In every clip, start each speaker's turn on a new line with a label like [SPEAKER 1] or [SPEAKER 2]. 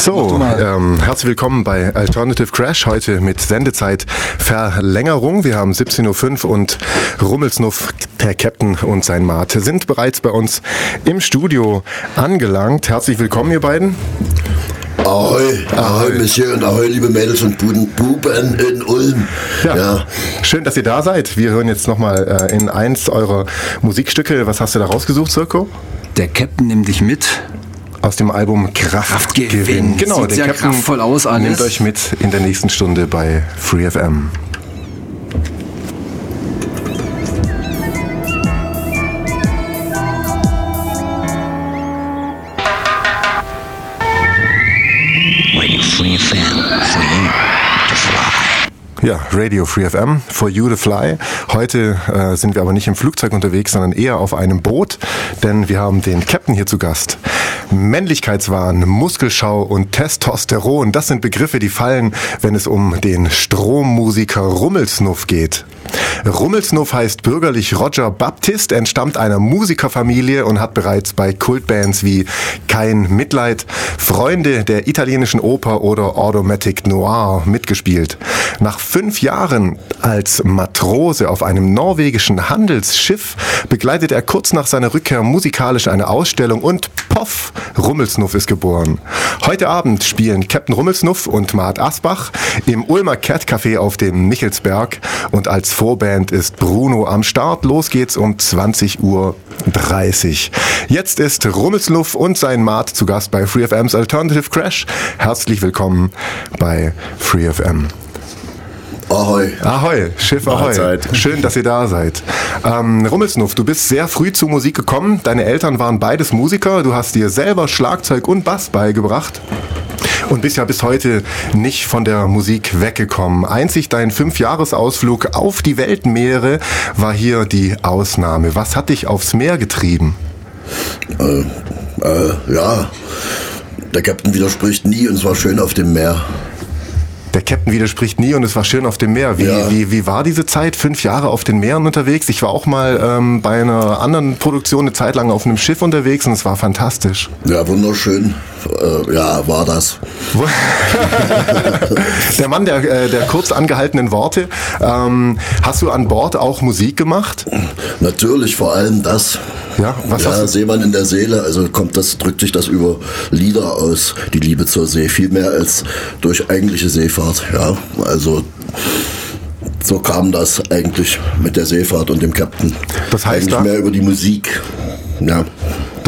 [SPEAKER 1] So, ähm, herzlich willkommen bei Alternative Crash. Heute mit Sendezeit Verlängerung. Wir haben 17.05 Uhr und Rummelsnuff, der Captain und sein Mate sind bereits bei uns im Studio angelangt. Herzlich willkommen, ihr beiden.
[SPEAKER 2] Ahoi, ahoi, Monsieur und ahoi, liebe Mädels und Buben in Ulm.
[SPEAKER 1] Ja. ja. Schön, dass ihr da seid. Wir hören jetzt nochmal äh, in eins eurer Musikstücke. Was hast du da rausgesucht, Circo?
[SPEAKER 3] Der Captain nimmt dich mit
[SPEAKER 1] aus dem Album Kraft, Kraft gewinnen.
[SPEAKER 3] Genau, Sieht der Captain kraftvoll aus alles.
[SPEAKER 1] nimmt euch mit in der nächsten Stunde bei Free FM. Ja, Radio Free FM, for you to fly. Heute äh, sind wir aber nicht im Flugzeug unterwegs, sondern eher auf einem Boot, denn wir haben den Captain hier zu Gast. Männlichkeitswahn, Muskelschau und Testosteron, das sind Begriffe, die fallen, wenn es um den Strommusiker Rummelsnuff geht. Rummelsnuff heißt bürgerlich Roger Baptist, entstammt einer Musikerfamilie und hat bereits bei Kultbands wie Kein Mitleid, Freunde der italienischen Oper oder Automatic Noir mitgespielt. Nach fünf Jahren als Matrose auf einem norwegischen Handelsschiff begleitet er kurz nach seiner Rückkehr musikalisch eine Ausstellung und poff, Rummelsnuff ist geboren. Heute Abend spielen Captain Rummelsnuff und Mart Asbach im Ulmer Cat Café auf dem Michelsberg und als Vorband ist Bruno am Start. Los geht's um 20.30 Uhr. Jetzt ist Rummelsnuff und sein Mart zu Gast bei FreeFM's Alternative Crash. Herzlich willkommen bei FreeFM.
[SPEAKER 2] Ahoi.
[SPEAKER 1] Ahoi, Schiff Ahoi. Mahlzeit. Schön, dass ihr da seid. Ähm, Rummelsnuff, du bist sehr früh zur Musik gekommen. Deine Eltern waren beides Musiker. Du hast dir selber Schlagzeug und Bass beigebracht und bist ja bis heute nicht von der Musik weggekommen. Einzig dein Fünfjahresausflug auf die Weltmeere war hier die Ausnahme. Was hat dich aufs Meer getrieben?
[SPEAKER 2] Äh, äh, ja, der Captain widerspricht nie und es war schön auf dem Meer.
[SPEAKER 1] Der Captain widerspricht nie und es war schön auf dem Meer. Wie, ja. wie, wie war diese Zeit? Fünf Jahre auf den Meeren unterwegs. Ich war auch mal ähm, bei einer anderen Produktion eine Zeit lang auf einem Schiff unterwegs und es war fantastisch.
[SPEAKER 2] Ja, wunderschön. Äh, ja, war das.
[SPEAKER 1] der Mann der, äh, der kurz angehaltenen Worte. Ähm, hast du an Bord auch Musik gemacht?
[SPEAKER 2] Natürlich, vor allem das.
[SPEAKER 1] Ja,
[SPEAKER 2] was ja, hast du? Seemann in der Seele, also kommt das, drückt sich das über Lieder aus, die Liebe zur See, viel mehr als durch eigentliche Seefahrt. Ja, also so kam das eigentlich mit der Seefahrt und dem Captain.
[SPEAKER 1] Das heißt
[SPEAKER 2] eigentlich
[SPEAKER 1] da,
[SPEAKER 2] mehr über die Musik. Ja.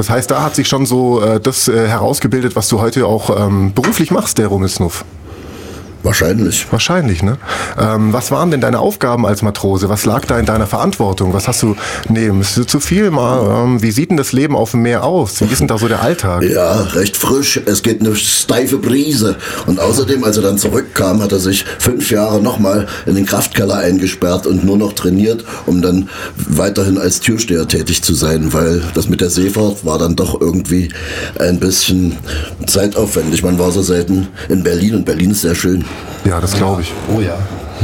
[SPEAKER 1] Das heißt, da hat sich schon so äh, das äh, herausgebildet, was du heute auch ähm, beruflich machst, der Rummelsnuff.
[SPEAKER 2] Wahrscheinlich.
[SPEAKER 1] Wahrscheinlich, ne? Ähm, was waren denn deine Aufgaben als Matrose? Was lag da in deiner Verantwortung? Was hast du, nee, ist zu viel mal, ähm, wie sieht denn das Leben auf dem Meer aus? Wie ist denn da so der Alltag?
[SPEAKER 2] Ja, recht frisch. Es geht eine steife Brise. Und außerdem, als er dann zurückkam, hat er sich fünf Jahre nochmal in den Kraftkeller eingesperrt und nur noch trainiert, um dann weiterhin als Türsteher tätig zu sein, weil das mit der Seefahrt war dann doch irgendwie ein bisschen zeitaufwendig. Man war so selten in Berlin und Berlin ist sehr schön.
[SPEAKER 1] Ja, das glaube ich.
[SPEAKER 3] Oh ja.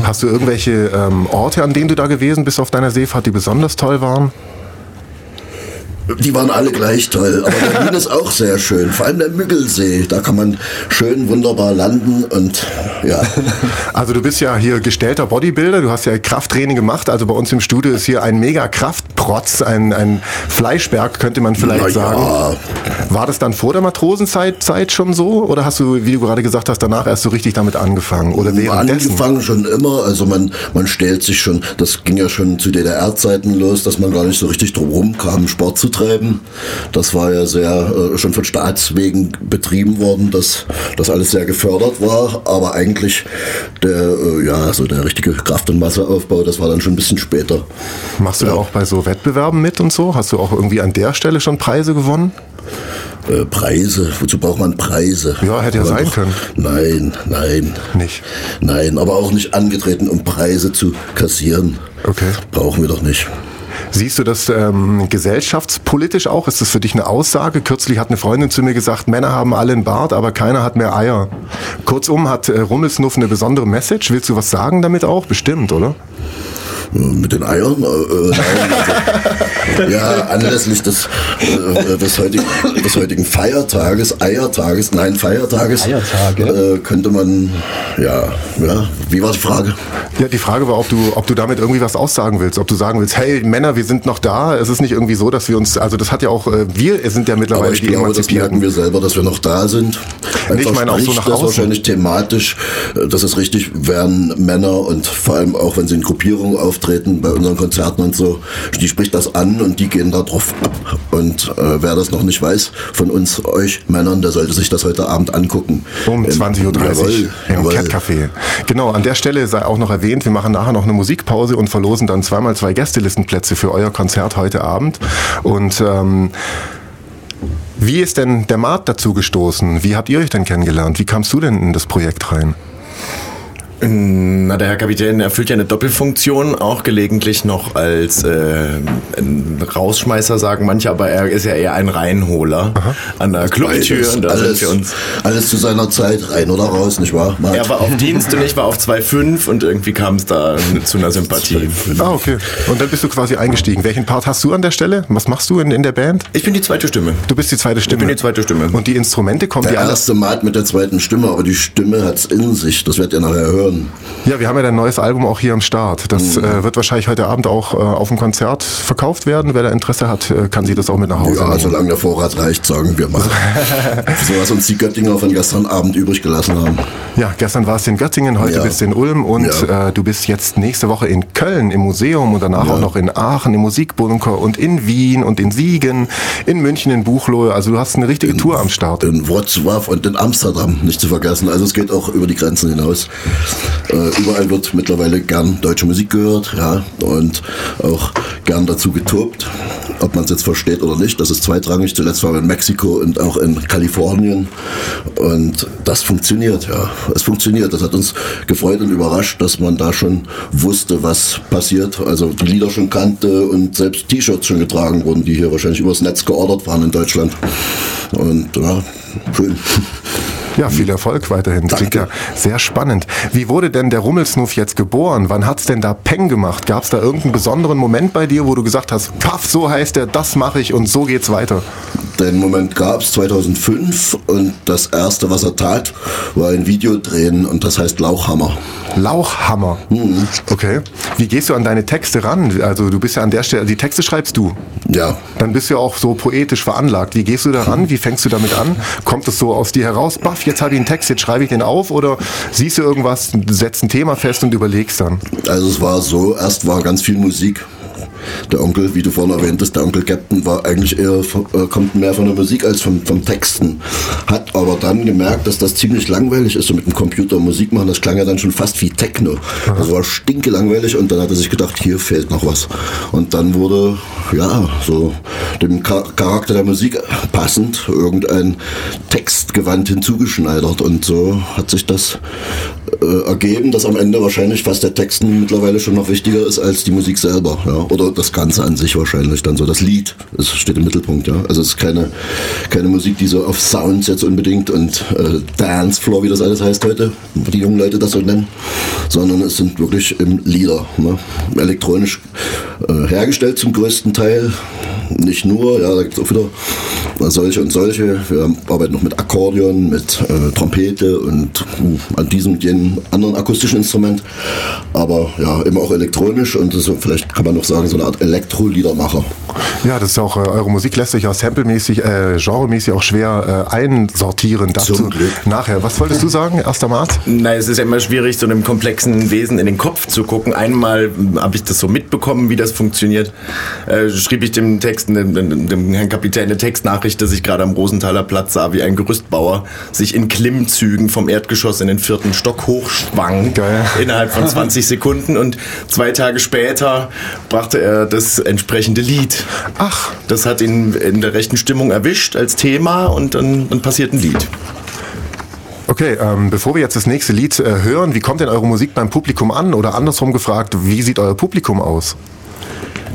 [SPEAKER 1] Hast du irgendwelche ähm, Orte, an denen du da gewesen bist auf deiner Seefahrt, die besonders toll waren?
[SPEAKER 2] Die waren alle gleich toll, aber Berlin ist auch sehr schön. Vor allem der Müggelsee, da kann man schön wunderbar landen und ja.
[SPEAKER 1] Also du bist ja hier gestellter Bodybuilder, du hast ja Krafttraining gemacht. Also bei uns im Studio ist hier ein mega Kraftprotz, ein, ein Fleischberg könnte man vielleicht Na sagen. Ja. War das dann vor der Matrosenzeit Zeit schon so oder hast du, wie du gerade gesagt hast, danach erst so richtig damit angefangen oder währenddessen?
[SPEAKER 2] Angefangen schon immer. Also man man stellt sich schon, das ging ja schon zu DDR-Zeiten los, dass man gar nicht so richtig drum rumkam, Sport zu treiben betreiben. Das war ja sehr äh, schon von Staatswegen betrieben worden, dass das alles sehr gefördert war, aber eigentlich der äh, ja so der richtige Kraft- und Masseaufbau, das war dann schon ein bisschen später.
[SPEAKER 1] Machst du ja. da auch bei so Wettbewerben mit und so? Hast du auch irgendwie an der Stelle schon Preise gewonnen?
[SPEAKER 2] Äh, Preise, wozu braucht man Preise?
[SPEAKER 1] Ja, hätte ja sein doch, können.
[SPEAKER 2] Nein, nein.
[SPEAKER 1] Nicht?
[SPEAKER 2] Nein, aber auch nicht angetreten, um Preise zu kassieren.
[SPEAKER 1] Okay.
[SPEAKER 2] Brauchen wir doch nicht.
[SPEAKER 1] Siehst du das ähm, gesellschaftspolitisch auch? Ist das für dich eine Aussage? Kürzlich hat eine Freundin zu mir gesagt, Männer haben alle einen Bart, aber keiner hat mehr Eier. Kurzum, hat äh, Rummelsnuff eine besondere Message? Willst du was sagen damit auch? Bestimmt, oder?
[SPEAKER 2] Mit den Eiern? Äh, äh, nein, also, ja, anlässlich des, äh, des, heutigen, des heutigen Feiertages, Eiertages, nein, Feiertages,
[SPEAKER 3] Eiertage.
[SPEAKER 2] Äh, könnte man, ja, ja, wie war die Frage?
[SPEAKER 1] Ja, die Frage war, ob du, ob du damit irgendwie was aussagen willst, ob du sagen willst, hey Männer, wir sind noch da. Es ist nicht irgendwie so, dass wir uns, also das hat ja auch, äh, wir sind ja mittlerweile
[SPEAKER 2] Aber ich
[SPEAKER 1] die
[SPEAKER 2] glaube, das merken wir selber, dass wir noch da sind.
[SPEAKER 1] Nee, ich meine auch so nach
[SPEAKER 2] das
[SPEAKER 1] außen.
[SPEAKER 2] wahrscheinlich thematisch, äh, das ist richtig, werden Männer und vor allem auch, wenn sie in Gruppierungen auftreten, bei unseren Konzerten und so, die spricht das an und die gehen da drauf ab. Und äh, wer das noch nicht weiß, von uns, euch Männern, der sollte sich das heute Abend angucken.
[SPEAKER 1] Um
[SPEAKER 2] Im-
[SPEAKER 1] 20.30 Uhr
[SPEAKER 2] Jawohl,
[SPEAKER 1] im. Cat Café. Genau, an der Stelle sei auch noch erwähnt, wir machen nachher noch eine Musikpause und verlosen dann zweimal zwei Gästelistenplätze für euer Konzert heute Abend. Und ähm, wie ist denn der Mart dazu gestoßen? Wie habt ihr euch denn kennengelernt? Wie kamst du denn in das Projekt rein?
[SPEAKER 4] Na, der Herr Kapitän erfüllt ja eine Doppelfunktion, auch gelegentlich noch als äh, ein Rausschmeißer, sagen manche, aber er ist ja eher ein Reinholer an der Clubtür. Und da
[SPEAKER 2] alles,
[SPEAKER 4] sind wir uns.
[SPEAKER 2] alles zu seiner Zeit, rein oder raus, nicht wahr? Mart?
[SPEAKER 4] Er war auf Dienst und ich war auf 2,5 und irgendwie kam es da zu einer Sympathie.
[SPEAKER 1] Ah, okay. Und dann bist du quasi eingestiegen. Welchen Part hast du an der Stelle? Was machst du in, in der Band?
[SPEAKER 4] Ich bin die zweite Stimme.
[SPEAKER 1] Du bist die zweite Stimme.
[SPEAKER 4] bin die zweite Stimme.
[SPEAKER 1] Und die Instrumente kommen
[SPEAKER 2] der
[SPEAKER 1] die
[SPEAKER 2] erste Mat mit der zweiten Stimme, aber die Stimme hat's in sich. Das werdet ihr nachher hören.
[SPEAKER 1] Ja, wir haben ja dein neues Album auch hier am Start. Das äh, wird wahrscheinlich heute Abend auch äh, auf dem Konzert verkauft werden. Wer da Interesse hat, äh, kann sich das auch mit nach Hause
[SPEAKER 2] Ja,
[SPEAKER 1] nehmen.
[SPEAKER 2] solange der Vorrat reicht, sagen wir mal. so was uns die Göttinger von gestern Abend übrig gelassen haben.
[SPEAKER 1] Ja, gestern warst du in Göttingen, heute
[SPEAKER 2] Ja.
[SPEAKER 1] bist du in Ulm und
[SPEAKER 2] Ja.
[SPEAKER 1] äh, du bist jetzt nächste Woche in Köln im Museum und danach auch noch in Aachen im Musikbunker und in Wien und in Siegen, in München, in Buchloe. Also du hast eine richtige Tour am Start.
[SPEAKER 2] In Wrocław und in Amsterdam, nicht zu vergessen. Also es geht auch über die Grenzen hinaus. Äh, überall wird mittlerweile gern deutsche Musik gehört, ja, und auch gern dazu getobt. Ob man es jetzt versteht oder nicht, das ist zweitrangig. Zuletzt waren wir in Mexiko und auch in Kalifornien. Und das funktioniert, ja. Es funktioniert. Das hat uns gefreut und überrascht, dass man da schon wusste, was passiert. Also die Lieder schon kannte und selbst T-Shirts schon getragen wurden, die hier wahrscheinlich übers Netz geordert waren in Deutschland. Und ja, schön.
[SPEAKER 1] Ja, viel Erfolg weiterhin. Das klingt ja sehr spannend. Wie wurde denn der Rummelsnuff jetzt geboren? Wann hat's denn da Peng gemacht? Gab es da irgendeinen besonderen Moment bei dir, wo du gesagt hast, paff, so heißt er, das mache ich und so geht's weiter?
[SPEAKER 2] Den Moment gab es 2005 und das erste, was er tat, war ein Video drehen und das heißt Lauchhammer.
[SPEAKER 1] Lauchhammer. Okay. Wie gehst du an deine Texte ran? Also du bist ja an der Stelle, die Texte schreibst du.
[SPEAKER 2] Ja,
[SPEAKER 1] Dann bist du ja auch so poetisch veranlagt. Wie gehst du da ran? Wie fängst du damit an? Kommt es so aus dir heraus? Baff, jetzt habe ich einen Text, jetzt schreibe ich den auf? Oder siehst du irgendwas, setzt ein Thema fest und überlegst dann?
[SPEAKER 2] also es war so, erst war ganz viel Musik. Der Onkel, wie du vorhin erwähntest, der Onkel Captain war eigentlich eher, äh, kommt mehr von der Musik als vom, vom Texten. Hat aber dann gemerkt, dass das ziemlich langweilig ist, so mit dem Computer Musik machen. Das klang ja dann schon fast wie Techno. Das war stinke langweilig und dann hat er sich gedacht, hier fehlt noch was. Und dann wurde, ja, so dem Cha- Charakter der Musik passend irgendein Textgewand hinzugeschneidert. Und so hat sich das äh, ergeben, dass am Ende wahrscheinlich fast der Text mittlerweile schon noch wichtiger ist als die Musik selber. Ja? Oder das Ganze an sich wahrscheinlich dann so. Das Lied, es steht im Mittelpunkt. Ja? Also es ist keine, keine Musik, die so auf Sounds jetzt unbedingt und äh, Dancefloor, wie das alles heißt heute, wie die jungen Leute das so nennen, sondern es sind wirklich im Lieder. Ne? Elektronisch äh, hergestellt zum größten Teil. Nicht nur, ja, da gibt es auch wieder solche und solche. Wir arbeiten noch mit Akkordeon, mit äh, Trompete und äh, an diesem und jenem anderen akustischen Instrument. Aber ja, immer auch elektronisch und ist, vielleicht kann man noch sagen, so eine Art Elektro-Liedermacher.
[SPEAKER 1] Ja, das ist auch, äh, eure Musik lässt sich auch samplemäßig, äh, genremäßig auch schwer äh, einsortieren. Dazu
[SPEAKER 2] Zum Glück.
[SPEAKER 1] nachher. Was wolltest du sagen, erster Mart?
[SPEAKER 4] Na, es ist ja immer schwierig, so einem komplexen Wesen in den Kopf zu gucken. Einmal habe ich das so mitbekommen, wie das funktioniert. Äh, schrieb ich dem Text, dem, dem, dem Herrn Kapitän eine Textnachricht, dass ich gerade am Rosenthaler Platz sah, wie ein Gerüstbauer sich in Klimmzügen vom Erdgeschoss in den vierten Stock hochschwang.
[SPEAKER 1] Geil.
[SPEAKER 4] Innerhalb von 20 Sekunden. Und zwei Tage später brachte er das entsprechende Lied.
[SPEAKER 1] Ach,
[SPEAKER 4] Das hat ihn in der rechten Stimmung erwischt als Thema und dann, dann passiert ein Lied.
[SPEAKER 1] okay. Ähm, bevor wir jetzt das nächste Lied äh, hören, wie kommt denn eure Musik beim Publikum an? Oder andersrum gefragt, wie sieht euer Publikum aus?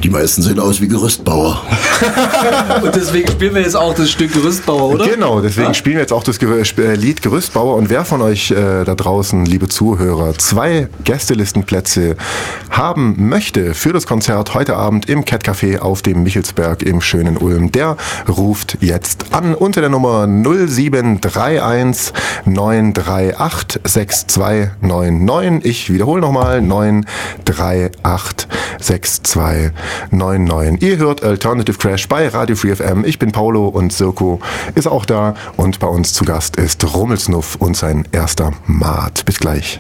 [SPEAKER 2] Die meisten sehen aus wie Gerüstbauer.
[SPEAKER 3] und deswegen spielen wir jetzt auch das Stück Gerüstbauer, oder?
[SPEAKER 1] Genau, deswegen ja? spielen wir jetzt auch das äh, Lied Gerüstbauer. Und wer von euch äh, da draußen, liebe Zuhörer, zwei Gästelistenplätze haben möchte für das Konzert heute Abend im Cat Café auf dem Michelsberg im schönen Ulm, der ruft jetzt an unter der Nummer 0731 938 6299. Ich wiederhole nochmal 938 6299. Ihr hört Alternative Crash bei Radio Free FM. Ich bin Paulo und Sirko ist auch da und bei uns zu Gast ist Rummelsnuff und sein erster Maat. Bis gleich.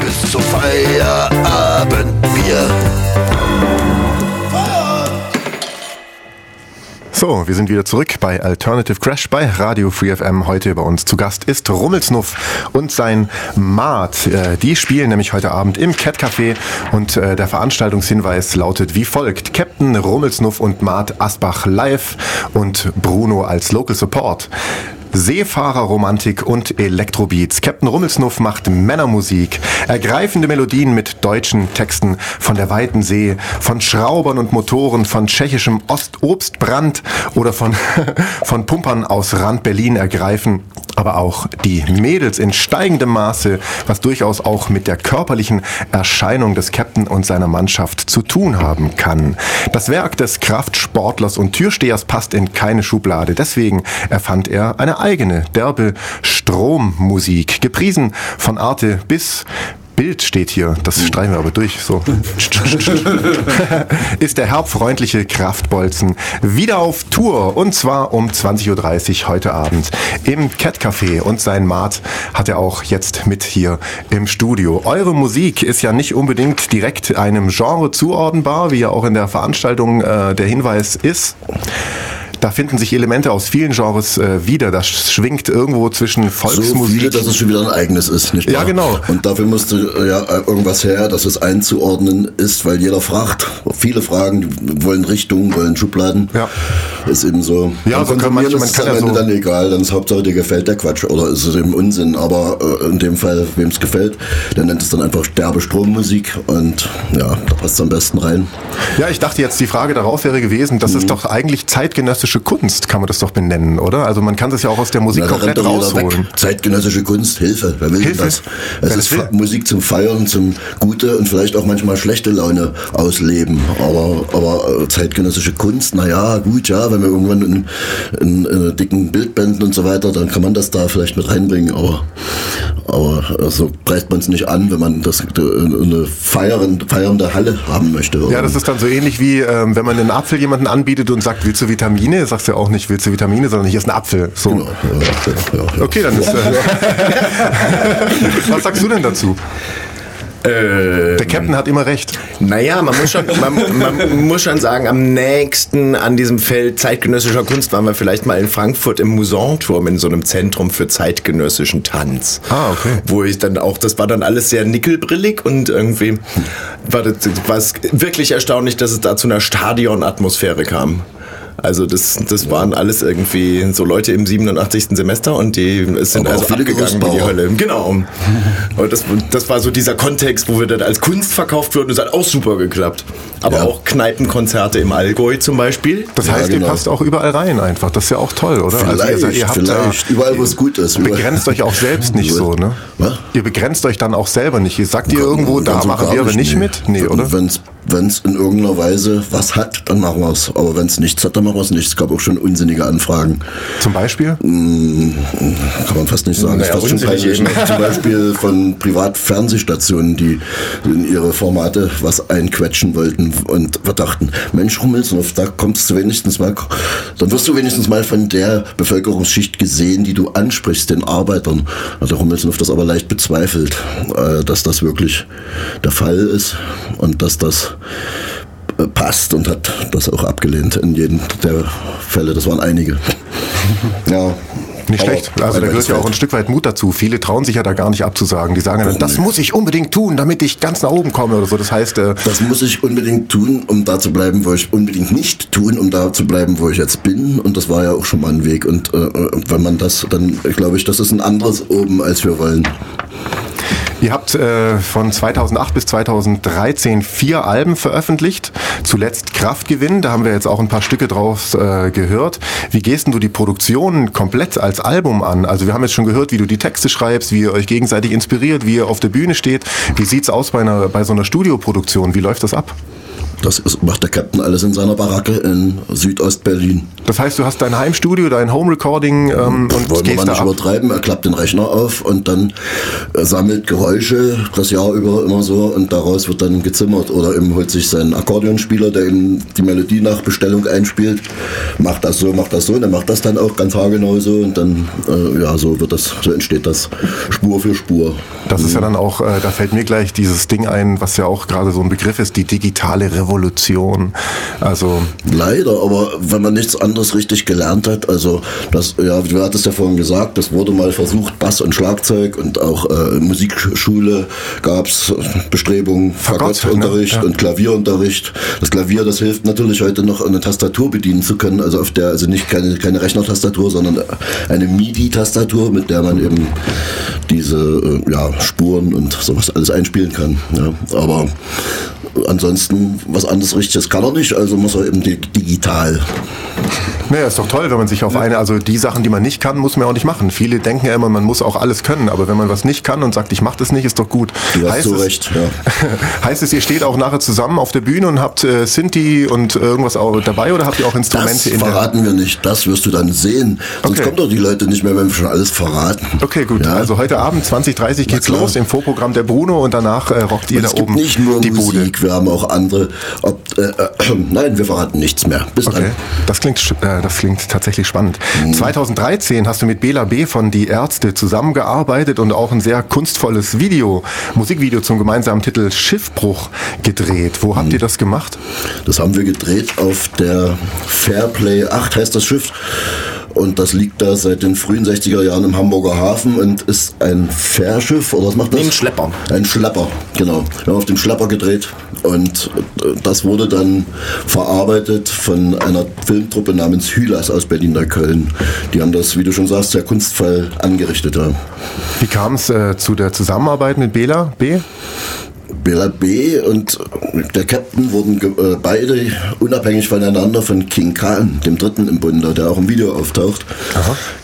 [SPEAKER 2] Bis zum Feierabendbier.
[SPEAKER 1] So, wir sind wieder zurück bei Alternative Crash bei Radio Free FM. Heute bei uns zu Gast ist Rummelsnuff und sein Maat. Äh, die spielen nämlich heute Abend im Cat Café und äh, der Veranstaltungshinweis lautet wie folgt. Captain Rummelsnuff und Maat Asbach live und Bruno als Local Support. Seefahrerromantik und Elektrobeats. Captain Rummelsnuff macht Männermusik. Ergreifende Melodien mit deutschen Texten von der weiten See, von Schraubern und Motoren, von tschechischem Ostobstbrand oder von, von Pumpern aus Rand Berlin ergreifen. Aber auch die Mädels in steigendem Maße, was durchaus auch mit der körperlichen Erscheinung des Captain und seiner Mannschaft zu tun haben kann. Das Werk des Kraftsportlers und Türstehers passt in keine Schublade. Deswegen erfand er eine eigene, derbe Strommusik, gepriesen von Arte bis Bild steht hier, das streichen wir aber durch, so. ist der herbfreundliche Kraftbolzen wieder auf Tour und zwar um 20.30 Uhr heute Abend im Cat Café und sein Maat hat er auch jetzt mit hier im Studio. Eure Musik ist ja nicht unbedingt direkt einem Genre zuordnenbar, wie ja auch in der Veranstaltung äh, der Hinweis ist. Da finden sich Elemente aus vielen Genres äh, wieder. Das schwingt irgendwo zwischen Volksmusik. So
[SPEAKER 2] viele, dass es schon wieder ein eigenes ist, nicht
[SPEAKER 1] wahr? Ja, genau.
[SPEAKER 2] Und dafür musste äh, ja irgendwas her, dass es einzuordnen ist, weil jeder fragt. Viele fragen, wollen Richtungen, wollen Schubladen.
[SPEAKER 1] Ja.
[SPEAKER 2] Ist eben so.
[SPEAKER 1] Ja, so kann man, man
[SPEAKER 2] ist kann am Ende so dann egal. Dann ist Hauptsache dir gefällt der Quatsch oder ist es eben Unsinn. Aber äh, in dem Fall, wem es gefällt, der nennt es dann einfach derbe Strommusik und ja, da passt es am besten rein.
[SPEAKER 1] Ja, ich dachte jetzt, die Frage darauf wäre gewesen, das mhm. ist doch eigentlich zeitgenössische zeitgenössische Kunst, kann man das doch benennen, oder? Also man kann das ja auch aus der Musik Na, komplett rausholen.
[SPEAKER 2] Zeitgenössische Kunst, Hilfe, wer will Hilfe? das? Es ist will? Musik zum Feiern, zum gute und vielleicht auch manchmal schlechte Laune ausleben. Aber, aber äh, zeitgenössische Kunst, naja, gut, ja, wenn wir irgendwann in, in, in dicken Bildbänden und so weiter, dann kann man das da vielleicht mit reinbringen, aber, aber so also preist man es nicht an, wenn man das eine feiernde, feiernde Halle haben möchte.
[SPEAKER 1] Ja, das ist dann so ähnlich wie, ähm, wenn man einen Apfel jemanden anbietet und sagt, willst du Vitamine? Vitamine, sagst du ja auch nicht, willst du Vitamine, sondern hier ist ein Apfel. So. Genau. Okay, dann ist. Äh, Was sagst du denn dazu?
[SPEAKER 4] Äh,
[SPEAKER 1] der Captain hat immer recht.
[SPEAKER 4] Naja, man muss, schon, man, man, muss schon sagen, am nächsten an diesem Feld zeitgenössischer Kunst waren wir vielleicht mal in Frankfurt im Musanturm in so einem Zentrum für zeitgenössischen Tanz.
[SPEAKER 1] Ah, okay.
[SPEAKER 4] Wo ich dann auch, das war dann alles sehr nickelbrillig und irgendwie war es wirklich erstaunlich, dass es da zu einer Stadionatmosphäre kam. Also das, das waren alles irgendwie so Leute im 87. Semester und die sind also abgegangen wie die Hölle. Genau. Und das, das war so dieser Kontext, wo wir dann als Kunst verkauft wurden. Das hat auch super geklappt. Aber ja. auch Kneipenkonzerte im Allgäu zum Beispiel.
[SPEAKER 1] Das heißt, ja, genau. ihr passt auch überall rein einfach. Das ist ja auch toll, oder?
[SPEAKER 2] Vielleicht, also ihr, ihr habt vielleicht. überall, wo es gut ist.
[SPEAKER 1] Begrenzt euch auch selbst nicht so, ne? Was? Ihr begrenzt euch dann auch selber nicht. Ihr sagt ihr irgendwo, da machen wir aber nicht nee. mit? Nee, oder?
[SPEAKER 2] Wenn's wenn es in irgendeiner Weise was hat, dann machen wir es. Aber wenn es nichts hat, dann es nicht. Es gab auch schon unsinnige Anfragen.
[SPEAKER 1] Zum Beispiel?
[SPEAKER 2] Hm, kann man fast nicht sagen. Naja, fast schon peinlich. Zum Beispiel von Privatfernsehstationen, die in ihre Formate was einquetschen wollten und wir dachten, Mensch, Rummelsdorf, da kommst du wenigstens mal, dann wirst du wenigstens mal von der Bevölkerungsschicht gesehen, die du ansprichst, den Arbeitern. Hat der Rummelsdorf das aber leicht bezweifelt, äh, dass das wirklich der Fall ist und dass das passt und hat das auch abgelehnt in jedem der Fälle. Das waren einige.
[SPEAKER 1] ja. Nicht schlecht. Also da gehört ja auch ein Stück weit Mut dazu. Viele trauen sich ja da gar nicht abzusagen. Die sagen dann, das muss ich unbedingt tun, damit ich ganz nach oben komme oder so. Das heißt, äh
[SPEAKER 2] das muss ich unbedingt tun, um da zu bleiben, wo ich unbedingt nicht tun, um da zu bleiben, wo ich jetzt bin. Und das war ja auch schon mal ein Weg. Und äh, wenn man das, dann glaube ich, das ist ein anderes oben, als wir wollen.
[SPEAKER 1] Ihr habt äh, von 2008 bis 2013 vier Alben veröffentlicht. Zuletzt Kraftgewinn, da haben wir jetzt auch ein paar Stücke draus äh, gehört. Wie gehst denn du die Produktion komplett als Album an? Also wir haben jetzt schon gehört, wie du die Texte schreibst, wie ihr euch gegenseitig inspiriert, wie ihr auf der Bühne steht. Wie sieht's aus bei, einer, bei so einer Studioproduktion? Wie läuft das ab?
[SPEAKER 2] Das ist, macht der Captain alles in seiner Baracke in Südost-Berlin.
[SPEAKER 1] Das heißt, du hast dein Heimstudio, dein Home-Recording ähm, und
[SPEAKER 2] Wollen wir mal nicht
[SPEAKER 1] ab.
[SPEAKER 2] übertreiben, er klappt den Rechner auf und dann äh, sammelt Geräusche das Jahr über immer so und daraus wird dann gezimmert. Oder eben holt sich seinen Akkordeonspieler, der ihm die Melodie nach Bestellung einspielt, macht das so, macht das so und er macht das dann auch ganz haargenau so und dann, äh, ja, so wird das, so entsteht das Spur für Spur.
[SPEAKER 1] Das ist ja dann auch, äh, da fällt mir gleich dieses Ding ein, was ja auch gerade so ein Begriff ist, die digitale Revolution. Also
[SPEAKER 2] Leider, aber wenn man nichts anderes richtig gelernt hat, also das, ja, du hattest ja vorhin gesagt, das wurde mal versucht, Bass und Schlagzeug und auch äh, Musikschule gab's Bestrebungen,
[SPEAKER 1] Fagott,
[SPEAKER 2] Fagottunterricht
[SPEAKER 1] ne? Ja.
[SPEAKER 2] und Klavierunterricht. Das Klavier, das hilft natürlich heute noch, eine Tastatur bedienen zu können, also auf der, also nicht keine, keine Rechnertastatur, sondern eine MIDI-Tastatur, mit der man eben diese äh, ja, Spuren und sowas alles einspielen kann. Ja. Aber ansonsten was anderes Richtiges kann er nicht, also muss er eben di- digital.
[SPEAKER 1] Naja, ist doch toll, wenn man sich auf eine, also die Sachen, die man nicht kann, muss man auch nicht machen. Viele denken ja immer, man muss auch alles können, aber wenn man was nicht kann und sagt, ich mache das nicht, ist doch gut.
[SPEAKER 2] Du hast so
[SPEAKER 1] es,
[SPEAKER 2] recht, ja.
[SPEAKER 1] heißt es, ihr steht auch nachher zusammen auf der Bühne und habt äh, Sinti und irgendwas auch dabei oder habt ihr auch
[SPEAKER 2] Das
[SPEAKER 1] Instrumente in der
[SPEAKER 2] verraten wir nicht, das wirst du dann sehen. Sonst
[SPEAKER 1] Okay.
[SPEAKER 2] kommen doch die Leute nicht mehr, wenn wir schon alles verraten.
[SPEAKER 1] Okay, gut.
[SPEAKER 2] Ja?
[SPEAKER 1] Also heute Abend 20.30 geht's los im Vorprogramm der Bruno und danach äh, rockt ihr
[SPEAKER 2] Und
[SPEAKER 1] da
[SPEAKER 2] es gibt
[SPEAKER 1] oben
[SPEAKER 2] nicht nur
[SPEAKER 1] die Bude.
[SPEAKER 2] Wir haben auch andere. Ob, äh, äh, nein, wir verraten nichts mehr. Bis
[SPEAKER 1] Okay,
[SPEAKER 2] dann.
[SPEAKER 1] das klingt, äh, das klingt tatsächlich spannend.
[SPEAKER 2] Mhm.
[SPEAKER 1] 2013 hast du mit Bela B. von Die Ärzte zusammengearbeitet und auch ein sehr kunstvolles Video, Musikvideo zum gemeinsamen Titel Schiffbruch gedreht. Wo
[SPEAKER 2] Mhm.
[SPEAKER 1] habt ihr das gemacht?
[SPEAKER 2] Das haben wir gedreht auf der Fairplay 8 heißt das Schiff. Und das liegt da seit den frühen 60er Jahren im Hamburger Hafen und ist ein Fährschiff oder was macht das?
[SPEAKER 4] Nee, ein Schlepper.
[SPEAKER 2] Ein Schlepper, genau. Wir haben auf dem Schlepper gedreht und äh, das wurde dann verarbeitet von einer Filmtruppe namens Hylas aus Berlin-Neukölln. Die haben das, wie du schon sagst, sehr kunstvoll angerichtet. Ja.
[SPEAKER 1] Wie kam es äh, zu der Zusammenarbeit mit Bela B?
[SPEAKER 2] Bela B. und der Captain wurden äh, beide unabhängig voneinander von King Khan, dem Dritten im Bunde, der auch im Video auftaucht,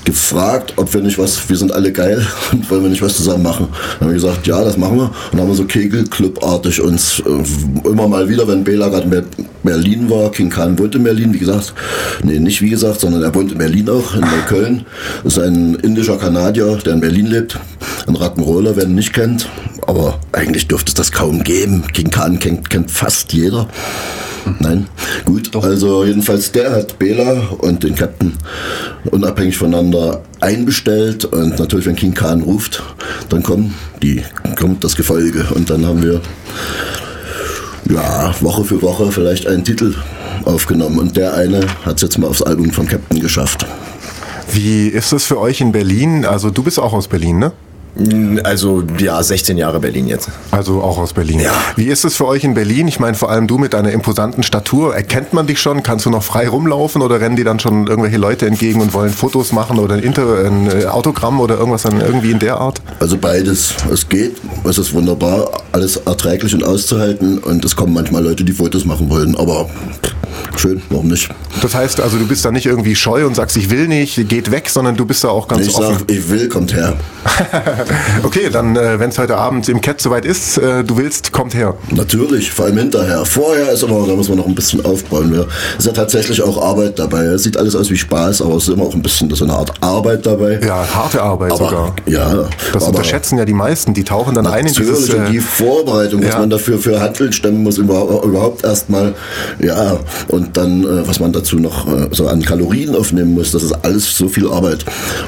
[SPEAKER 2] gefragt, ob wir nicht was, wir sind alle geil und wollen wir nicht was zusammen machen. Dann haben wir gesagt, ja, das machen wir. Und haben wir so Kegelclub-artig uns äh, immer mal wieder, wenn Bela gerade in Ber- Berlin war, King Khan wohnt in Berlin, wie gesagt, nee, nicht wie gesagt, sondern er wohnt in Berlin auch, in Neukölln. Ist ein indischer Kanadier, der in Berlin lebt. Ein Rock'n'Roller, wer ihn nicht kennt. Aber eigentlich dürfte es das kaum geben. King Khan kennt, kennt fast jeder. Nein, gut. Also jedenfalls der hat Bela und den Captain unabhängig voneinander einbestellt und natürlich wenn King Khan ruft, dann kommen die, kommt das Gefolge und dann haben wir ja Woche für Woche vielleicht einen Titel aufgenommen und der eine hat es jetzt mal aufs Album vom Captain geschafft.
[SPEAKER 1] Wie ist es für euch in Berlin? Also du bist auch aus Berlin, ne?
[SPEAKER 4] Also ja, 16 Jahre Berlin jetzt.
[SPEAKER 1] Also auch aus Berlin.
[SPEAKER 4] Ja.
[SPEAKER 1] Wie ist es für euch in Berlin? Ich meine, vor allem du mit deiner imposanten Statur. Erkennt man dich schon? Kannst du noch frei rumlaufen oder rennen dir dann schon irgendwelche Leute entgegen und wollen Fotos machen oder ein, Inter ein äh, Autogramm oder irgendwas dann irgendwie in der Art?
[SPEAKER 2] Also beides. Es geht, es ist wunderbar, alles erträglich und auszuhalten und es kommen manchmal Leute, die Fotos machen wollen, aber schön, warum nicht?
[SPEAKER 1] Das heißt also, du bist da nicht irgendwie scheu und sagst, ich will nicht, geht weg, sondern du bist da auch ganz
[SPEAKER 2] Ich
[SPEAKER 1] offen.
[SPEAKER 2] sag, ich will, kommt her.
[SPEAKER 1] Okay, dann, äh, wenn es heute Abend im Cat soweit ist, äh, du willst, kommt her.
[SPEAKER 2] Natürlich, vor allem hinterher. Vorher ist aber, da muss man noch ein bisschen aufbauen. Ja. Es ist ja tatsächlich auch Arbeit dabei. Es sieht alles aus wie Spaß, aber es ist immer auch ein bisschen so eine Art Arbeit dabei.
[SPEAKER 1] Ja, harte Arbeit
[SPEAKER 2] aber,
[SPEAKER 1] sogar.
[SPEAKER 2] Ja,
[SPEAKER 1] Das unterschätzen ja die meisten. Die tauchen dann ein in dieses.
[SPEAKER 2] Natürlich, und die
[SPEAKER 1] Äh,
[SPEAKER 2] Vorbereitung, was
[SPEAKER 1] ja.
[SPEAKER 2] man dafür für Handeln stemmen muss, überhaupt, überhaupt erstmal, ja, und dann, äh, was man dazu noch äh, so an Kalorien aufnehmen muss, das ist alles so viel Arbeit.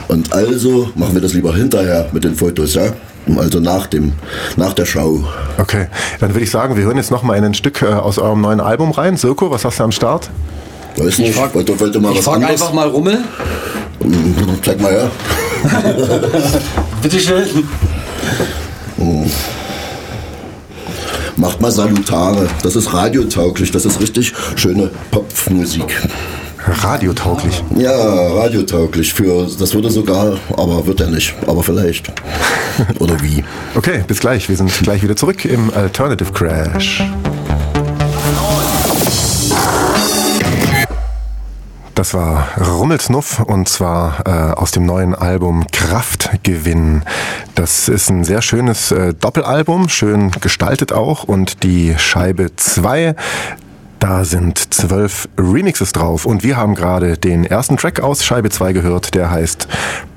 [SPEAKER 2] Und also machen wir das lieber hinterher mit den Fotos, ja? Also nach dem, nach der Show.
[SPEAKER 1] okay, dann würde ich sagen, wir hören jetzt noch mal in ein Stück äh, aus eurem neuen Album rein. Sirko, was hast du am Start?
[SPEAKER 2] Weiß nicht,
[SPEAKER 3] frag-
[SPEAKER 2] wollte, wollte mal
[SPEAKER 3] Ich
[SPEAKER 2] was
[SPEAKER 3] frag
[SPEAKER 2] anderes?
[SPEAKER 3] einfach mal Rummel.
[SPEAKER 2] Zeig mal her.
[SPEAKER 3] Bitte schön.
[SPEAKER 2] Macht mal Salutare. Das ist radiotauglich. Das ist richtig schöne Popmusik.
[SPEAKER 1] radiotauglich.
[SPEAKER 2] Ja, radiotauglich. Für, das würde sogar, aber wird er nicht. Aber vielleicht. Oder wie?
[SPEAKER 1] Okay, bis gleich. Wir sind gleich wieder zurück im Alternative Crash. Das war Rummelsnuff und zwar äh, aus dem neuen Album Kraftgewinn. Das ist ein sehr schönes äh, Doppelalbum, schön gestaltet auch und die Scheibe 2 da sind zwölf Remixes drauf und wir haben gerade den ersten Track aus Scheibe 2 gehört, der heißt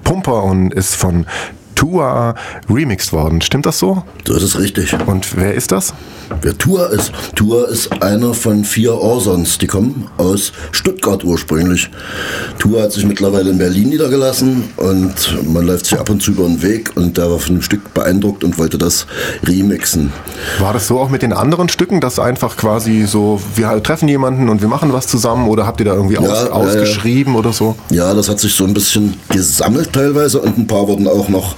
[SPEAKER 1] Pumper und ist von Tua remixed worden. Stimmt das so?
[SPEAKER 2] Das ist richtig.
[SPEAKER 1] Und wer ist das?
[SPEAKER 2] Wer Tua ist? Tua ist einer von vier Orsons. Die kommen aus Stuttgart ursprünglich. Tua hat sich mittlerweile in Berlin niedergelassen und man läuft sich ab und zu über den Weg und der war von dem Stück beeindruckt und wollte das remixen.
[SPEAKER 1] War das so auch mit den anderen Stücken, dass einfach quasi so, wir treffen jemanden und wir machen was zusammen oder habt ihr da irgendwie ja, aus, ausgeschrieben
[SPEAKER 2] ja.
[SPEAKER 1] oder so?
[SPEAKER 2] Ja, das hat sich so ein bisschen gesammelt teilweise und ein paar wurden auch noch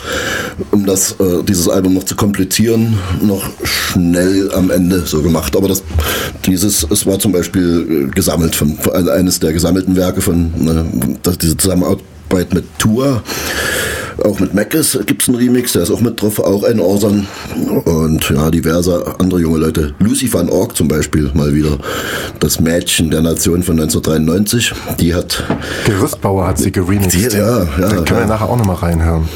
[SPEAKER 2] um das, äh, dieses Album noch zu komplettieren, noch schnell am Ende so gemacht. Aber das, dieses, es war zum Beispiel äh, gesammelt von, eines der gesammelten Werke von äh, diese Zusammenarbeit mit Tour. Auch mit Mackes gibt es einen Remix, der ist auch mit drauf, auch ein Orson. Und ja, diverse andere junge Leute. Lucy van Ork zum Beispiel mal wieder. Das Mädchen der Nation von 1993. Die hat.
[SPEAKER 1] Gerüstbauer hat sie geremixed.
[SPEAKER 2] Die, ja, ja.
[SPEAKER 1] Da können
[SPEAKER 2] ja.
[SPEAKER 1] wir nachher auch nochmal reinhören.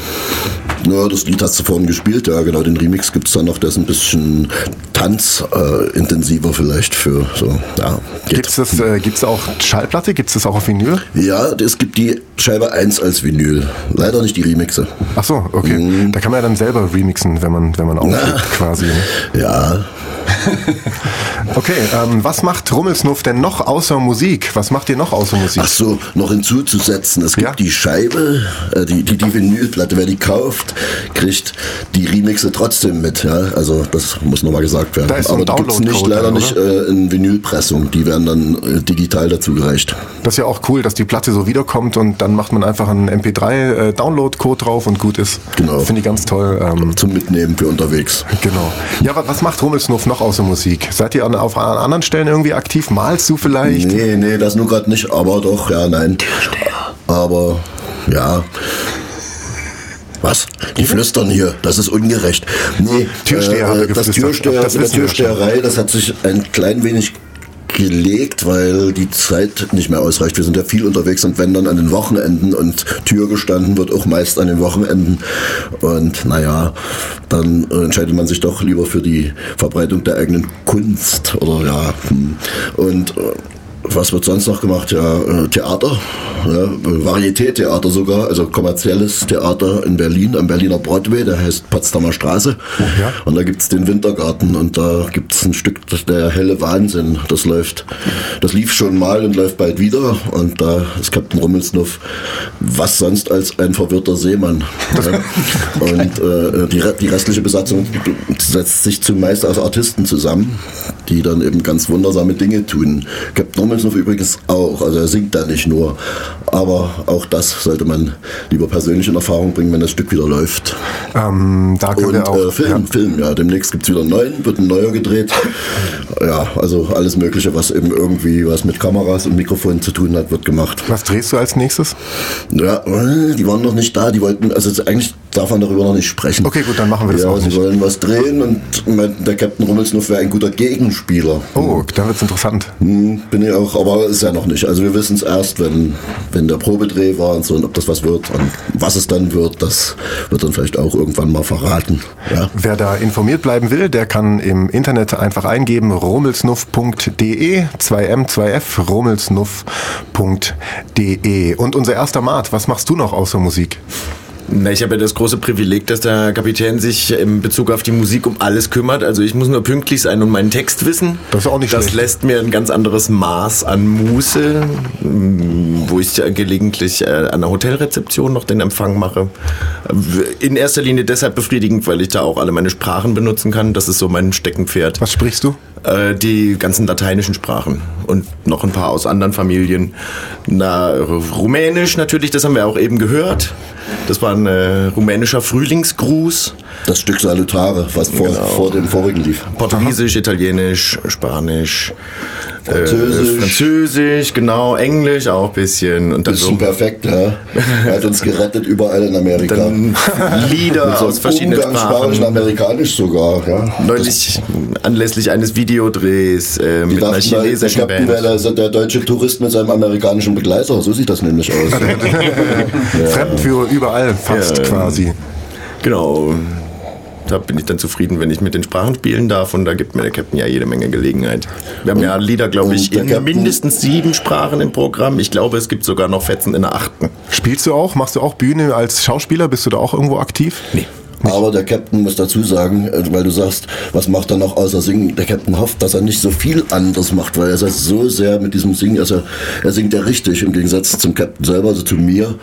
[SPEAKER 2] Ja, das Lied hast du vorhin gespielt, ja genau, den Remix gibt es dann noch, der ist ein bisschen tanzintensiver äh, vielleicht für so, ja.
[SPEAKER 1] Gibt es das, äh, gibt's auch Schallplatte, gibt es das auch auf Vinyl?
[SPEAKER 2] Ja, es gibt die Scheibe 1 als Vinyl, leider nicht die Remixe.
[SPEAKER 1] Ach so, okay. Mhm. Da kann man ja dann selber remixen, wenn man, wenn man auflegt quasi.
[SPEAKER 2] Ne? Ja,
[SPEAKER 1] okay, ähm, was macht Rummelsnuff denn noch außer Musik? Was macht ihr noch außer Musik?
[SPEAKER 2] Ach so, noch hinzuzusetzen. Es gibt ja? die Scheibe, äh, die, die, die Vinylplatte, wer die kauft, kriegt die Remixe trotzdem mit. Ja? Also das muss nochmal gesagt werden.
[SPEAKER 1] Da ist so
[SPEAKER 2] Aber die gibt es nicht, leider dann, nicht äh, in Vinylpressung. Die werden dann äh, digital dazu gereicht.
[SPEAKER 1] Das ist ja auch cool, dass die Platte so wiederkommt und dann macht man einfach einen MP3-Download-Code äh, drauf und gut ist.
[SPEAKER 2] Genau.
[SPEAKER 1] Finde ich ganz toll.
[SPEAKER 2] Ähm, Zum Mitnehmen für unterwegs.
[SPEAKER 1] Genau. Ja, was macht Rummelsnuff noch außer Musik? Seid ihr an, auf anderen Stellen irgendwie aktiv? Malst du vielleicht?
[SPEAKER 2] Nee, nee, das nur gerade nicht, aber doch, ja, nein.
[SPEAKER 3] Türsteher.
[SPEAKER 2] Aber, ja. Was? Die flüstern hier, das ist ungerecht. Nee,
[SPEAKER 1] Türsteher
[SPEAKER 2] äh, das Türsteher, das der Türsteherei, das hat sich ein klein wenig gelegt, weil die Zeit nicht mehr ausreicht. Wir sind ja viel unterwegs und wenn dann an den Wochenenden und Tür gestanden wird auch meist an den Wochenenden. Und naja, dann entscheidet man sich doch lieber für die Verbreitung der eigenen Kunst oder ja. Hm. Und äh, was wird sonst noch gemacht? Ja, äh, Theater, ja, Varieté-Theater sogar, also kommerzielles Theater in Berlin, am Berliner Broadway, der heißt Potsdamer Straße.
[SPEAKER 1] Ja.
[SPEAKER 2] Und da gibt's den Wintergarten und da gibt's ein Stück, der helle Wahnsinn. Das läuft, das lief schon mal und läuft bald wieder. Und da ist Captain Rummelsnuff was sonst als ein verwirrter Seemann. Ja. Und äh, die, die restliche Besatzung setzt sich zumeist aus Artisten zusammen, die dann eben ganz wundersame Dinge tun. Captain Rummelsnuff übrigens auch, also er singt da nicht nur. Aber auch das sollte man lieber persönlich in Erfahrung bringen, wenn das Stück wieder läuft.
[SPEAKER 1] Ähm, da können
[SPEAKER 2] Und
[SPEAKER 1] wir auch,
[SPEAKER 2] äh, Film, ja. Film, ja. Demnächst gibt es wieder einen neuen, wird ein neuer gedreht. Ja, also alles Mögliche, was eben irgendwie was mit Kameras und Mikrofonen zu tun hat, wird gemacht.
[SPEAKER 1] Was drehst du als nächstes?
[SPEAKER 2] Ja, die waren noch nicht da. Die wollten, also eigentlich darf man darüber noch nicht sprechen.
[SPEAKER 1] Okay, gut, dann machen wir das
[SPEAKER 2] ja,
[SPEAKER 1] auch
[SPEAKER 2] sie
[SPEAKER 1] nicht.
[SPEAKER 2] wollen was drehen und der Captain Rummelsnuff wäre ein guter Gegenspieler.
[SPEAKER 1] Oh, dann wird's interessant.
[SPEAKER 2] Hm, bin ich auch, aber ist ja noch nicht. Also wir wissen es erst, wenn, wenn der Probedreh war und so und ob das was wird und was es dann wird, das wird dann vielleicht auch irgendwann mal verraten. Ja.
[SPEAKER 1] Wer da informiert bleiben will, der kann im Internet einfach eingeben rummelsnuff.de 2m 2f rummelsnuff.de und unser erster Mat, was machst du noch außer Musik?
[SPEAKER 4] Na, ich habe ja das große Privileg, dass der Kapitän sich in Bezug auf die Musik um alles kümmert. Also ich muss nur pünktlich sein und meinen Text wissen.
[SPEAKER 1] Das ist auch nicht
[SPEAKER 4] Das
[SPEAKER 1] schlecht.
[SPEAKER 4] lässt mir ein ganz anderes Maß an Muße, mm, wo ich ja gelegentlich äh, an der Hotelrezeption noch den Empfang mache. In erster Linie deshalb befriedigend, weil ich da auch alle meine Sprachen benutzen kann. Das ist so mein Steckenpferd.
[SPEAKER 1] Was sprichst du?
[SPEAKER 4] Äh, die ganzen lateinischen Sprachen und noch ein paar aus anderen Familien. Na, Rumänisch natürlich, das haben wir auch eben gehört. Das war ein äh, rumänischer Frühlingsgruß.
[SPEAKER 2] Das Stück Salutare, was vor,
[SPEAKER 4] Genau.
[SPEAKER 2] vor dem vorigen lief.
[SPEAKER 4] Portugiesisch, Italienisch, Spanisch,
[SPEAKER 2] Französisch.
[SPEAKER 4] äh, Französisch, genau, Englisch auch ein bisschen. Und dann
[SPEAKER 2] Das ist
[SPEAKER 4] so
[SPEAKER 2] schon perfekt, ja. Er hat uns gerettet überall in Amerika.
[SPEAKER 4] dann Lieder
[SPEAKER 2] so
[SPEAKER 4] aus verschiedenen
[SPEAKER 2] und
[SPEAKER 4] Sprachen.
[SPEAKER 2] amerikanisch sogar, ja.
[SPEAKER 4] Neulich anlässlich eines Videodrehs äh,
[SPEAKER 2] Die
[SPEAKER 4] mit einer chinesischen
[SPEAKER 2] Captain
[SPEAKER 4] Band.
[SPEAKER 2] wäre also der deutsche Tourist mit seinem amerikanischen Begleiter. So sieht das nämlich aus.
[SPEAKER 1] Fremdenführer überall fast
[SPEAKER 4] Ja, ähm,
[SPEAKER 1] quasi.
[SPEAKER 4] Genau. Da bin ich dann zufrieden, wenn ich mit den Sprachen spielen darf und da gibt mir der Captain ja jede Menge Gelegenheit. Wir haben ja Lieder, glaube ich, in mindestens sieben Sprachen im Programm. Ich glaube, es gibt sogar noch Fetzen in der achten.
[SPEAKER 1] Spielst du auch? Machst du auch Bühne als Schauspieler? Bist du da auch irgendwo aktiv?
[SPEAKER 4] Nee.
[SPEAKER 2] Aber der Captain muss dazu sagen, äh, weil du sagst, was macht er noch außer singen? Der Captain hofft, dass er nicht so viel anderes macht, weil er ist so sehr mit diesem Singen, also er singt ja richtig im Gegensatz zum Captain selber, also zu mir.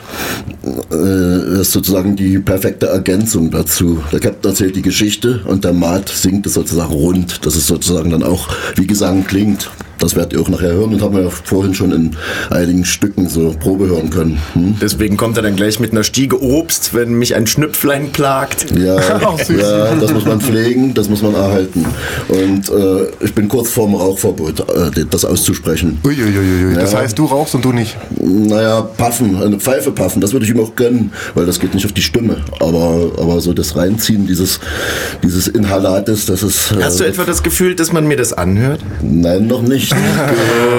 [SPEAKER 2] Äh, ist sozusagen die perfekte Ergänzung dazu. Der Captain erzählt die Geschichte und der Maat singt es sozusagen rund, dass es sozusagen dann auch wie Gesang klingt. Das werdet ihr auch nachher hören und haben wir ja vorhin schon in einigen Stücken so Probe hören können. Hm?
[SPEAKER 4] Deswegen kommt er dann gleich mit einer Stiege Obst, wenn mich ein Schnüpflein plagt.
[SPEAKER 2] Ja, ja, das muss man pflegen, das muss man erhalten. Und äh, ich bin kurz vorm Rauchverbot, äh, das auszusprechen.
[SPEAKER 1] Uiuiuiui. Das
[SPEAKER 2] Ja.
[SPEAKER 1] heißt, du rauchst und du nicht.
[SPEAKER 2] Naja, puffen, eine Pfeife puffen, das würde ich ihm auch gönnen, weil das geht nicht auf die Stimme. Aber, aber so das Reinziehen dieses, dieses Inhalates, das ist. äh,
[SPEAKER 4] Hast du etwa das Gefühl, dass man mir das anhört?
[SPEAKER 2] Nein, noch nicht.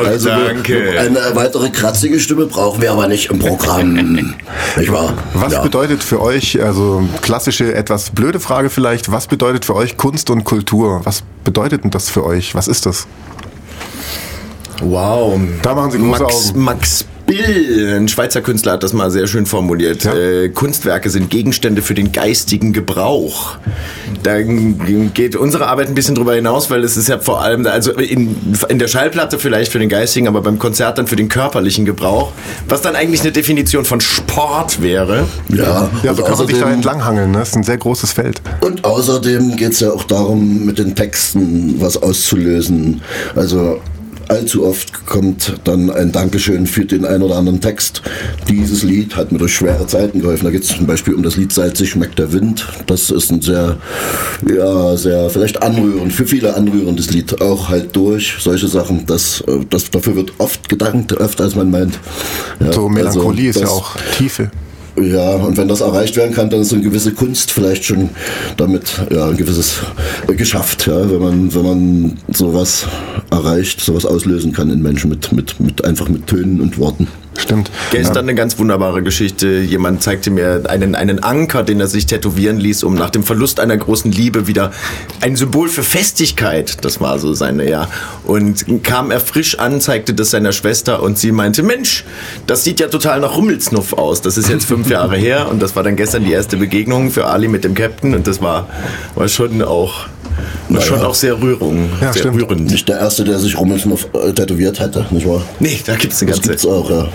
[SPEAKER 2] Also
[SPEAKER 4] danke.
[SPEAKER 2] eine weitere kratzige Stimme brauchen wir aber nicht im Programm. nicht wahr?
[SPEAKER 1] Was
[SPEAKER 2] Ja.
[SPEAKER 1] bedeutet für euch, also klassische, etwas blöde Frage vielleicht, was bedeutet für euch Kunst und Kultur? Was bedeutet denn das für euch? Was ist das?
[SPEAKER 4] Wow.
[SPEAKER 1] Da machen Sie große
[SPEAKER 4] Max,
[SPEAKER 1] Augen.
[SPEAKER 4] Max Bill, ein Schweizer Künstler, hat das mal sehr schön formuliert.
[SPEAKER 1] Ja.
[SPEAKER 4] Äh, Kunstwerke sind Gegenstände für den geistigen Gebrauch. Da geht unsere Arbeit ein bisschen drüber hinaus, weil es ist ja vor allem, also in, in der Schallplatte vielleicht für den geistigen, aber beim Konzert dann für den körperlichen Gebrauch, was dann eigentlich eine Definition von Sport wäre.
[SPEAKER 2] Ja,
[SPEAKER 1] Ja,
[SPEAKER 2] also
[SPEAKER 1] so kann man sich da entlanghangeln. Ne? Das ist ein sehr großes Feld.
[SPEAKER 2] Und außerdem geht es ja auch darum, mit den Texten was auszulösen. Also allzu oft kommt dann ein Dankeschön für den ein oder anderen Text. Dieses Lied hat mir durch schwere Zeiten geholfen. Da geht es zum Beispiel um das Lied Salzig schmeckt der Wind. Das ist ein sehr, ja, sehr vielleicht anrührend, für viele anrührendes Lied. Auch halt durch solche Sachen. Das, das, dafür wird oft gedankt, öfter als man meint. Ja,
[SPEAKER 1] So Melancholie
[SPEAKER 2] also
[SPEAKER 1] ist ja auch Tiefe.
[SPEAKER 2] Ja, und wenn das erreicht werden kann, dann ist so eine gewisse Kunst vielleicht schon damit ja, ein gewisses äh, geschafft, ja, wenn man, wenn man sowas erreicht, sowas auslösen kann in Menschen mit, mit, mit einfach mit Tönen und Worten.
[SPEAKER 1] Stimmt.
[SPEAKER 4] Gestern eine ganz wunderbare Geschichte. Jemand zeigte mir einen, einen Anker, den er sich tätowieren ließ, um nach dem Verlust einer großen Liebe wieder ein Symbol für Festigkeit, das war so seine, ja. Und kam er frisch an, zeigte das seiner Schwester und sie meinte, Mensch, das sieht ja total nach Rummelsnuff aus. Das ist jetzt fünf Jahre her und das war dann gestern die erste Begegnung für Ali mit dem Captain und das war, war schon auch, war
[SPEAKER 2] Naja.
[SPEAKER 4] schon auch sehr Rührung,
[SPEAKER 1] Ja,
[SPEAKER 4] sehr
[SPEAKER 1] stimmt.
[SPEAKER 4] rührend.
[SPEAKER 2] Nicht der Erste, der sich Rummelsnuff äh, tätowiert hätte, nicht wahr?
[SPEAKER 4] Nee, da gibt's eine
[SPEAKER 2] Das
[SPEAKER 4] ganze...
[SPEAKER 2] gibt's auch, ja.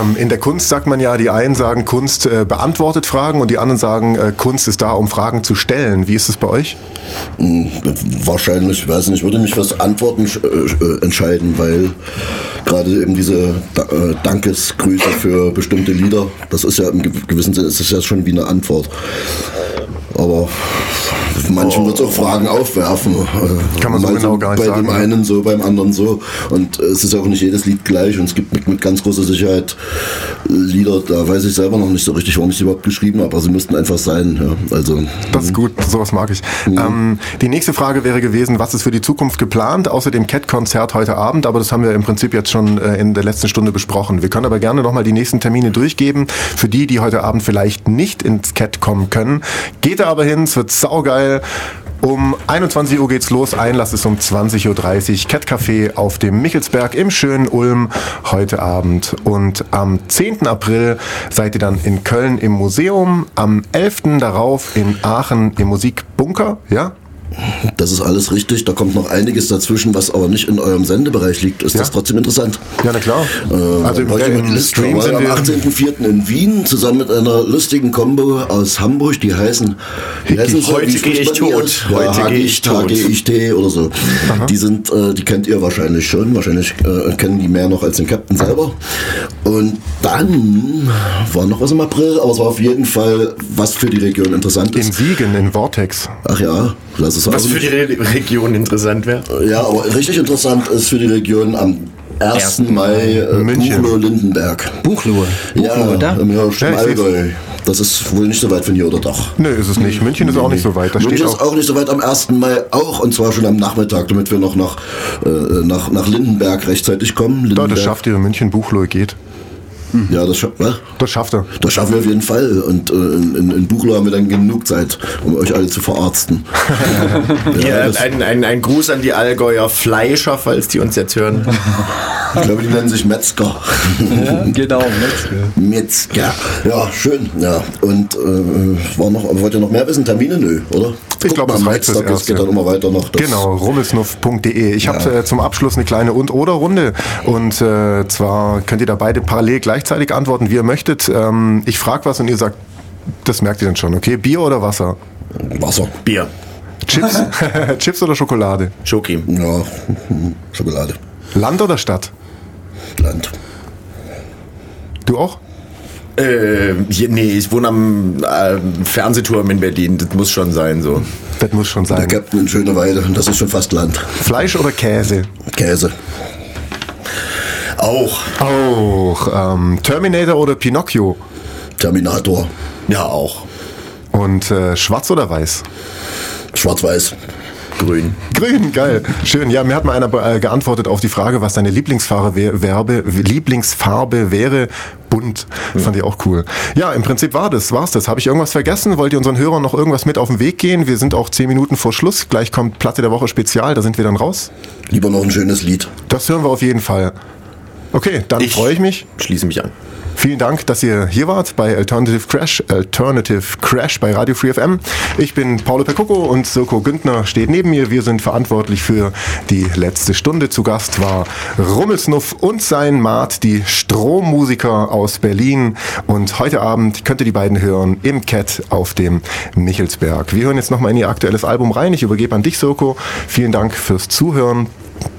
[SPEAKER 1] Ähm, in der Kunst sagt man ja, die einen sagen, Kunst äh, beantwortet Fragen und die anderen sagen, äh, Kunst ist da, um Fragen zu stellen. Wie ist es bei euch?
[SPEAKER 2] Hm, Wahrscheinlich, ich weiß nicht, würde mich fürs Antworten äh, äh, entscheiden, weil gerade eben diese Da- äh, Dankesgrüße für bestimmte Lieder, das ist ja im gew- gewissen Sinne, es ist ja schon wie eine Antwort. Aber manchen wird es auch Fragen aufwerfen. Äh,
[SPEAKER 1] Kann man so genau gar nicht
[SPEAKER 2] Bei
[SPEAKER 1] sagen,
[SPEAKER 2] dem
[SPEAKER 1] ja.
[SPEAKER 2] einen so, beim anderen so. Und äh, es ist auch nicht jedes Lied gleich und es gibt mit, mit ganz großer Sicherheit Lieder, da weiß ich selber noch nicht so richtig, warum ich sie überhaupt geschrieben habe, aber sie müssten einfach sein. Ja. Also,
[SPEAKER 1] Das ist gut, sowas mag ich. Ähm, die nächste Frage wäre gewesen, was ist für die Zukunft geplant, außer dem Cat-Konzert heute Abend, aber das haben wir im Prinzip jetzt schon äh, in der letzten Stunde besprochen. Wir können aber gerne nochmal die nächsten Termine durchgeben, für die, die heute Abend vielleicht nicht ins Cat kommen können. Geht da aber hin, es wird saugeil. Um 21 Uhr geht's los, Einlass ist um 20.30 Uhr, Cat Café auf dem Michelsberg im schönen Ulm heute Abend. Und am 10. April seid ihr dann in Köln im Museum, am 11. darauf in Aachen im Musikbunker, ja?
[SPEAKER 2] Das ist alles richtig. Da kommt noch einiges dazwischen, was aber nicht in eurem Sendebereich liegt. Ist
[SPEAKER 1] Ja.
[SPEAKER 2] das trotzdem interessant?
[SPEAKER 1] Ja, na klar.
[SPEAKER 2] Äh,
[SPEAKER 1] also im,
[SPEAKER 2] heute
[SPEAKER 1] im
[SPEAKER 2] mit
[SPEAKER 1] Stream sind
[SPEAKER 2] am
[SPEAKER 1] wir...
[SPEAKER 2] 18.04. in Wien zusammen mit einer lustigen Combo aus Hamburg, die heißen, die heißen so,
[SPEAKER 4] Heute
[SPEAKER 2] wie
[SPEAKER 4] geh
[SPEAKER 2] spricht
[SPEAKER 4] ich tot.
[SPEAKER 2] aus?
[SPEAKER 4] Heute
[SPEAKER 2] ja,
[SPEAKER 4] geh ich tot.
[SPEAKER 2] HGIT oder so. Die sind, äh, die kennt ihr wahrscheinlich schon. Wahrscheinlich äh, kennen die mehr noch als den Captain selber. Und dann war noch was im April, aber es war auf jeden Fall was für die Region interessant
[SPEAKER 1] In
[SPEAKER 2] ist.
[SPEAKER 1] Siegen, in Vortex.
[SPEAKER 2] Ach ja, lass es
[SPEAKER 4] Was
[SPEAKER 2] sagen.
[SPEAKER 4] für die Re Region interessant wäre.
[SPEAKER 2] Ja, aber richtig interessant ist für die Region am 1. Mai äh. Buchloe-Lindenberg.
[SPEAKER 3] Buchlohe.
[SPEAKER 2] Ja,
[SPEAKER 3] da?
[SPEAKER 2] im Hirsch, im
[SPEAKER 1] Ja.
[SPEAKER 2] Allgäu. Das ist wohl nicht so weit von hier, oder doch?
[SPEAKER 1] Nö, ist es nicht. München ist auch nicht so weit. Da steht
[SPEAKER 2] München ist
[SPEAKER 1] auch...
[SPEAKER 2] auch nicht so weit am 1. Mai, auch und zwar schon am Nachmittag, damit wir noch nach, äh, nach, nach Lindenberg rechtzeitig kommen.
[SPEAKER 1] Da,
[SPEAKER 2] Lindenberg.
[SPEAKER 1] das schafft ihr, München Buchloe geht.
[SPEAKER 2] Ja, das, scha was?
[SPEAKER 1] Das schafft er.
[SPEAKER 2] das schaffen wir auf jeden Fall. Und äh, in, in, Buchloe haben wir dann genug Zeit, um euch alle zu verarzten.
[SPEAKER 4] Ja,
[SPEAKER 2] das-
[SPEAKER 4] ein, ein, ein Gruß an die Allgäuer Fleischer, falls die uns jetzt hören.
[SPEAKER 2] ich glaube, die nennen sich Metzger.
[SPEAKER 3] Ja, genau.
[SPEAKER 2] Metzger. Ja, schön. Ja. Und äh, war noch, wollt ihr noch mehr wissen? Termine? Nö, oder?
[SPEAKER 1] Ich glaube, das reicht
[SPEAKER 2] Es
[SPEAKER 1] Erste.
[SPEAKER 2] geht dann immer weiter noch. Das-
[SPEAKER 1] Genau, rummelsnuff.de. Ich habe
[SPEAKER 2] Ja.
[SPEAKER 1] äh, zum Abschluss eine kleine Und-Oder-Runde. Und äh, zwar könnt ihr da beide parallel gleichzeitig antworten, wie ihr möchtet. Ähm, ich frage was und ihr sagt, das merkt ihr dann schon, okay? Bier oder Wasser?
[SPEAKER 2] Wasser.
[SPEAKER 4] Bier.
[SPEAKER 1] Chips, Chips oder Schokolade?
[SPEAKER 4] Schoki.
[SPEAKER 2] Ja, Schokolade.
[SPEAKER 1] Land oder Stadt?
[SPEAKER 2] Land.
[SPEAKER 1] Du auch?
[SPEAKER 4] Äh, hier, nee, ich wohne am äh, Fernsehturm in Berlin. Das muss schon sein so.
[SPEAKER 1] Das muss schon sein.
[SPEAKER 2] Captain in Schöneweide, das ist schon fast Land.
[SPEAKER 1] Fleisch oder Käse?
[SPEAKER 2] Käse.
[SPEAKER 4] Auch.
[SPEAKER 1] Auch. Ähm, Terminator oder Pinocchio?
[SPEAKER 2] Terminator.
[SPEAKER 4] Ja, auch.
[SPEAKER 1] Und äh, schwarz oder weiß?
[SPEAKER 2] Schwarz-Weiß.
[SPEAKER 4] Grün.
[SPEAKER 1] Grün, geil. Schön. Ja, mir hat mal einer äh, geantwortet auf die Frage, was deine Lieblingsfarbe, Werbe, Lieblingsfarbe wäre. Bunt. Fand ich auch cool. Ja, im Prinzip war das, war's das. Habe ich irgendwas vergessen? Wollt ihr unseren Hörern noch irgendwas mit auf den Weg gehen? Wir sind auch zehn Minuten vor Schluss. Gleich kommt Platte der Woche Spezial, da sind wir dann raus.
[SPEAKER 2] Lieber noch ein schönes Lied.
[SPEAKER 1] Das hören wir auf jeden Fall. Okay, dann freue ich mich.
[SPEAKER 4] Schließe mich an.
[SPEAKER 1] Vielen Dank, dass ihr hier wart bei Alternative Crash, Alternative Crash bei Radio Free FM. Ich bin Paulo Percucco und Soko Güntner steht neben mir. Wir sind verantwortlich für die letzte Stunde. Zu Gast war Rummelsnuff und sein Maat, die Strommusiker aus Berlin. Und heute Abend könnt ihr die beiden hören im Cat auf dem Michelsberg. Wir hören jetzt nochmal in ihr aktuelles Album rein. Ich übergebe an dich, Soko. Vielen Dank fürs Zuhören.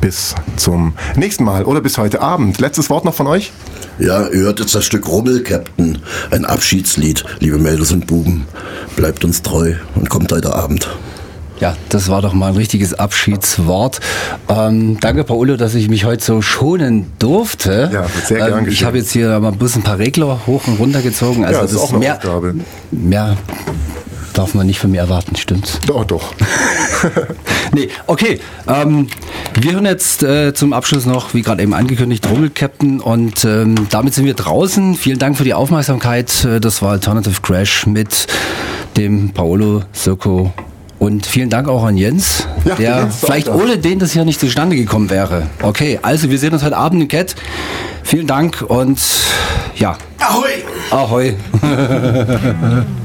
[SPEAKER 1] Bis zum nächsten Mal oder bis heute Abend. Letztes Wort noch von euch?
[SPEAKER 2] Ja, ihr hört jetzt das Stück Rummel, Captain. Ein Abschiedslied. Liebe Mädels und Buben, bleibt uns treu und kommt heute Abend.
[SPEAKER 3] Ja, das war doch mal ein richtiges Abschiedswort. Ähm, danke, Paolo, dass ich mich heute so schonen durfte.
[SPEAKER 1] Ja, sehr gern
[SPEAKER 3] ähm, Ich habe jetzt hier mal bloß ein paar Regler hoch und runter gezogen. Also
[SPEAKER 1] Ja, das ist auch eine
[SPEAKER 3] mehr,
[SPEAKER 1] Aufgabe.
[SPEAKER 3] mehr darf man nicht von mir erwarten, stimmt's?
[SPEAKER 1] Doch, doch.
[SPEAKER 3] Nee, okay. Ähm, wir hören jetzt äh, zum Abschluss noch, wie gerade eben angekündigt, Rummel Captain und ähm, damit sind wir draußen. Vielen Dank für die Aufmerksamkeit. Äh, Das war Alternative Crash mit dem Paolo Sirko und vielen Dank auch an Jens,
[SPEAKER 1] Ja,
[SPEAKER 3] der vielleicht ohne den das hier nicht zustande gekommen wäre. Okay, also wir sehen uns heute Abend im Cat. Vielen Dank und ja,
[SPEAKER 4] Ahoi!
[SPEAKER 3] ahoi.